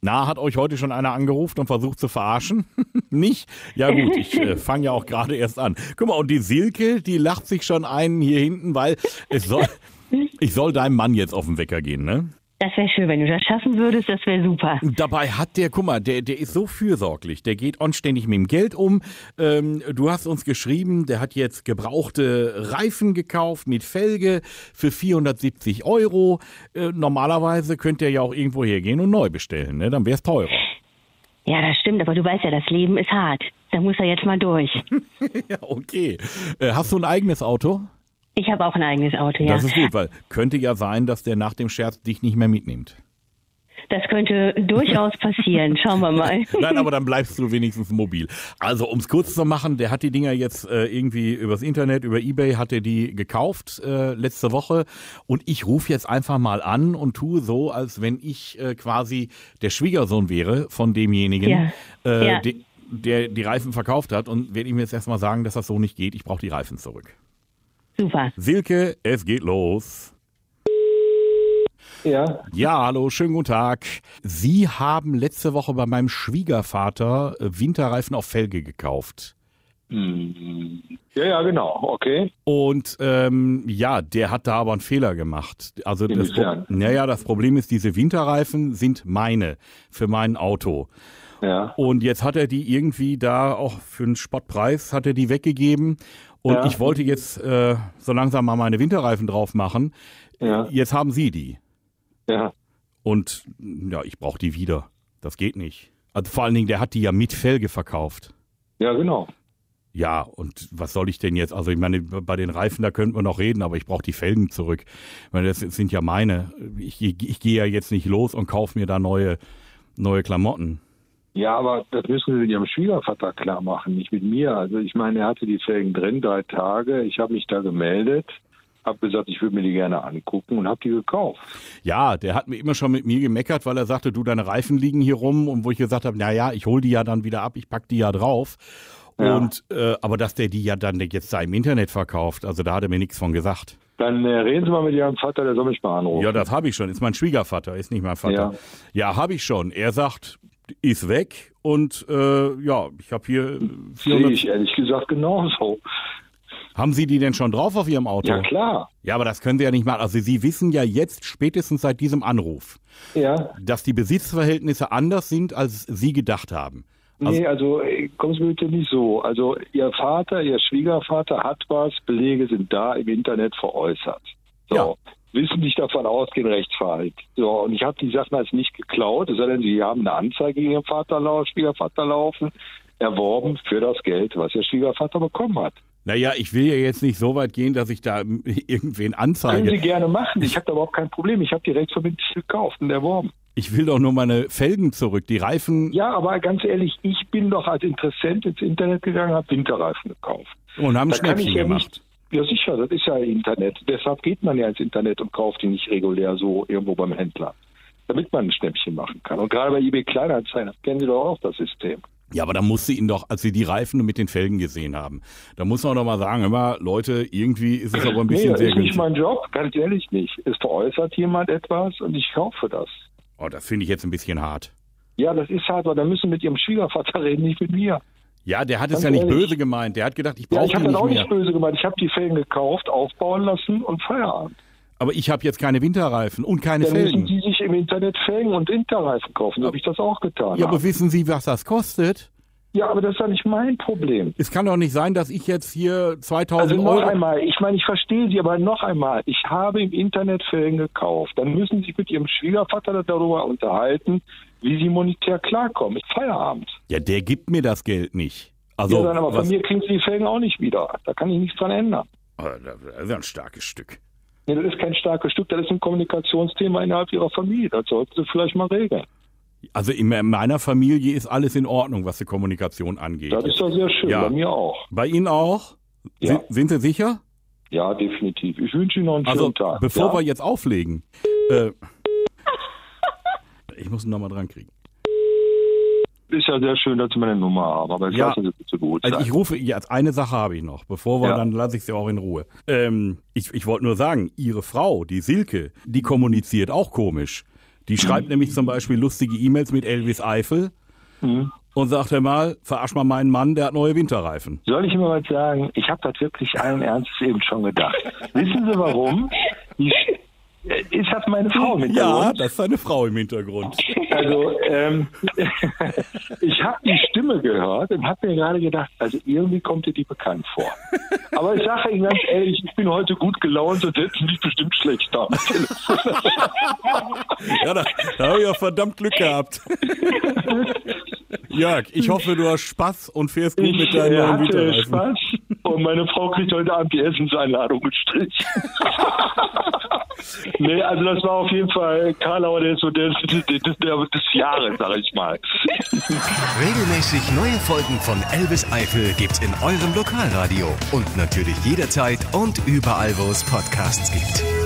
Na, hat euch heute schon einer angerufen und versucht zu verarschen? Nicht? Ja gut, ich äh, fange ja auch gerade erst an. Guck mal, und die Silke, die lacht sich schon einen hier hinten, weil es soll, ich soll deinem Mann jetzt auf den Wecker gehen, ne? Das wäre schön, wenn du das schaffen würdest, das wäre super. Dabei hat der, guck mal, der, der ist so fürsorglich. Der geht anständig mit dem Geld um. Ähm, du hast uns geschrieben, der hat jetzt gebrauchte Reifen gekauft mit Felge für 470 Euro. Äh, normalerweise könnte er ja auch irgendwo hergehen und neu bestellen, ne? Dann wäre es teurer. Ja, das stimmt, aber du weißt ja, das Leben ist hart. Da muss er jetzt mal durch. ja, okay. Äh, hast du ein eigenes Auto? Ich habe auch ein eigenes Auto, ja. Das ist gut, weil könnte ja sein, dass der nach dem Scherz dich nicht mehr mitnimmt. Das könnte durchaus passieren. Schauen wir mal. Nein, aber dann bleibst du wenigstens mobil. Also, um es kurz zu machen, der hat die Dinger jetzt äh, irgendwie übers Internet, über Ebay hat er die gekauft äh, letzte Woche. Und ich rufe jetzt einfach mal an und tue so, als wenn ich äh, quasi der Schwiegersohn wäre von demjenigen, Ja. äh, Ja. de- der die Reifen verkauft hat. Und werde ihm jetzt erstmal sagen, dass das so nicht geht. Ich brauche die Reifen zurück. Super. Silke, es geht los. Ja, Ja, hallo, schönen guten Tag. Sie haben letzte Woche bei meinem Schwiegervater äh, Winterreifen auf Felge gekauft. Hm. ja, ja, genau, okay. Und ähm, ja, der hat da aber einen Fehler gemacht. Also das, naja, das Problem ist, diese Winterreifen sind meine für mein Auto. Ja, Und jetzt hat er die irgendwie da auch für einen Spottpreis hat er die weggegeben. Und Ja. ich wollte jetzt äh, so langsam mal meine Winterreifen drauf machen. ja, Jetzt haben Sie die. ja. Und ja, ich brauche die wieder. Das geht nicht. Also vor allen Dingen, der hat die ja mit Felge verkauft. Ja, genau. Ja, und was soll ich denn jetzt? Also ich meine, bei den Reifen, da könnten wir noch reden, aber ich brauche die Felgen zurück. Ich meine, das sind ja meine. Ich, ich gehe ja jetzt nicht los und kaufe mir da neue, neue Klamotten. Ja, aber das müssen Sie mit Ihrem Schwiegervater klar machen, nicht mit mir. Also ich meine, er hatte die Felgen drin, drei Tage. Ich habe mich da gemeldet, habe gesagt, ich würde mir die gerne angucken und habe die gekauft. Ja, der hat mir immer schon mit mir gemeckert, weil er sagte, du, deine Reifen liegen hier rum. Und wo ich gesagt habe, na ja, ich hol die ja dann wieder ab, ich pack die ja drauf. Ja. Und äh, aber dass der die ja dann jetzt da im Internet verkauft, also da hat er mir nichts von gesagt. Dann äh, reden Sie mal mit Ihrem Vater, der soll mich mal anrufen. Ja, das habe ich schon. Ist mein Schwiegervater, ist nicht mein Vater. Ja, habe ich schon. Er sagt, ist weg und äh, ja, ich habe hier äh, Sehe 400. ich ehrlich gesagt genauso. Haben Sie die denn schon drauf auf Ihrem Auto? Ja, klar. Ja, aber das können Sie ja nicht machen. Also Sie wissen ja jetzt spätestens seit diesem Anruf, Ja. dass die Besitzverhältnisse anders sind, als Sie gedacht haben. Also, nee, also äh, kommen Sie bitte nicht so. Also Ihr Vater, Ihr Schwiegervater hat was, Belege sind da im Internet veräußert. So. Ja. Wissen nicht davon ausgehen, Rechtsverhalt. So, und ich habe die Sachen als nicht geklaut, denn, Sie haben eine Anzeige gegen Ihren Vater, Schwiegervater laufen, erworben für das Geld, was Ihr Schwiegervater bekommen hat. naja, ich will ja jetzt nicht so weit gehen, dass ich da irgendwen Können Sie anzeige. gerne machen. Ich habe da überhaupt kein Problem. Ich habe die rechtsverbindlich gekauft und erworben. Ich will doch nur meine Felgen zurück. Die Reifen Ja, aber ganz ehrlich, ich bin doch als Interessent ins Internet gegangen, habe Winterreifen gekauft. und haben Da Schnäppchen gemacht. Nicht. Ja, sicher, das ist ja Internet. Deshalb geht man ja ins Internet und kauft die nicht regulär so irgendwo beim Händler. Damit man ein Schnäppchen machen kann. Und gerade bei eBay Kleinanzeigen, kennen Sie doch auch, das System. Ja, aber da musste ihn doch, als sie die Reifen mit den Felgen gesehen haben, da muss man doch mal sagen, immer, Leute, irgendwie ist es aber ein Nee, bisschen das sehr ist nicht günstig. mein Job, ganz ehrlich nicht. Es veräußert jemand etwas und ich kaufe das. Oh, das finde ich jetzt ein bisschen hart. Ja, das ist hart, aber da müssen mit Ihrem Schwiegervater reden, nicht mit mir. Ja, der hat es Ganz ja nicht ehrlich. böse gemeint. Der hat gedacht, ich Ja, brauche ich die habe das nicht auch mehr. nicht böse gemeint. Ich habe die Felgen gekauft, aufbauen lassen und Feierabend. Aber ich habe jetzt keine Winterreifen und keine Dann müssen Felgen. Sie sich im Internet Felgen und Winterreifen kaufen. Habe ich das auch getan. Ja, aber wissen Sie, was das kostet? Ja, aber das ist ja nicht mein Problem. Es kann doch nicht sein, dass ich jetzt hier 2000 Also noch Euro... einmal, ich meine, ich verstehe Sie, aber noch einmal, ich habe im Internet Felgen gekauft. Dann müssen Sie sich mit Ihrem Schwiegervater darüber unterhalten, wie Sie monetär klarkommen. Feierabend. Ja, der gibt mir das Geld nicht. Also, ja, dann aber was, von mir kriegen Sie die Felgen auch nicht wieder. Da kann ich nichts dran ändern. Oh, das ist ja ein starkes Stück. Nee, das ist kein starkes Stück, das ist ein Kommunikationsthema innerhalb Ihrer Familie. Das sollten Sie vielleicht mal regeln. Also in meiner Familie ist alles in Ordnung, was die Kommunikation angeht. Das ist doch sehr schön, Ja. bei mir auch. Bei Ihnen auch? Ja. Sind, Sie sicher? Ja, definitiv. Ich wünsche Ihnen noch einen Also, schönen Tag. bevor ja. wir jetzt auflegen. Äh, ich muss ihn nochmal dran kriegen. Ist ja sehr schön, dass Sie meine Nummer haben, aber jetzt Ja. lassen Sie bitte gut Also ich rufe, jetzt eine Sache habe ich noch, bevor wir, Ja. dann lasse ich sie auch in Ruhe. Ähm, ich ich wollte nur sagen, Ihre Frau, die Silke, die kommuniziert auch komisch. Die schreibt nämlich zum Beispiel lustige E-Mails mit Elvis Eifel und sagt er mal, verarsch mal meinen Mann, der hat neue Winterreifen. Soll ich immer was sagen? Ich habe das wirklich allen Ernstes eben schon gedacht. Wissen Sie warum? Die, ist das meine Frau im Ja, Hintergrund? das ist seine Frau im Hintergrund. Also, ähm, ich habe die Stimme gehört und habe mir gerade gedacht, also irgendwie kommt dir die bekannt vor. Aber ich sage Ihnen ganz ehrlich, ich bin heute gut gelaunt und setze mich bestimmt schlecht da. Ja, da, da habe ich ja verdammt Glück gehabt. Jörg, ich hoffe, du hast Spaß und fährst gut mit Ich deinen äh, neuen hatte. Spaß und meine Frau kriegt heute Abend die Essenseinladung mit Strich. nee, also das war auf jeden Fall Karlauer, der ist so der, der, der, der des Jahres, sag ich mal. Regelmäßig neue Folgen von Elvis Eifel gibt's in eurem Lokalradio und natürlich jederzeit und überall, wo es Podcasts gibt.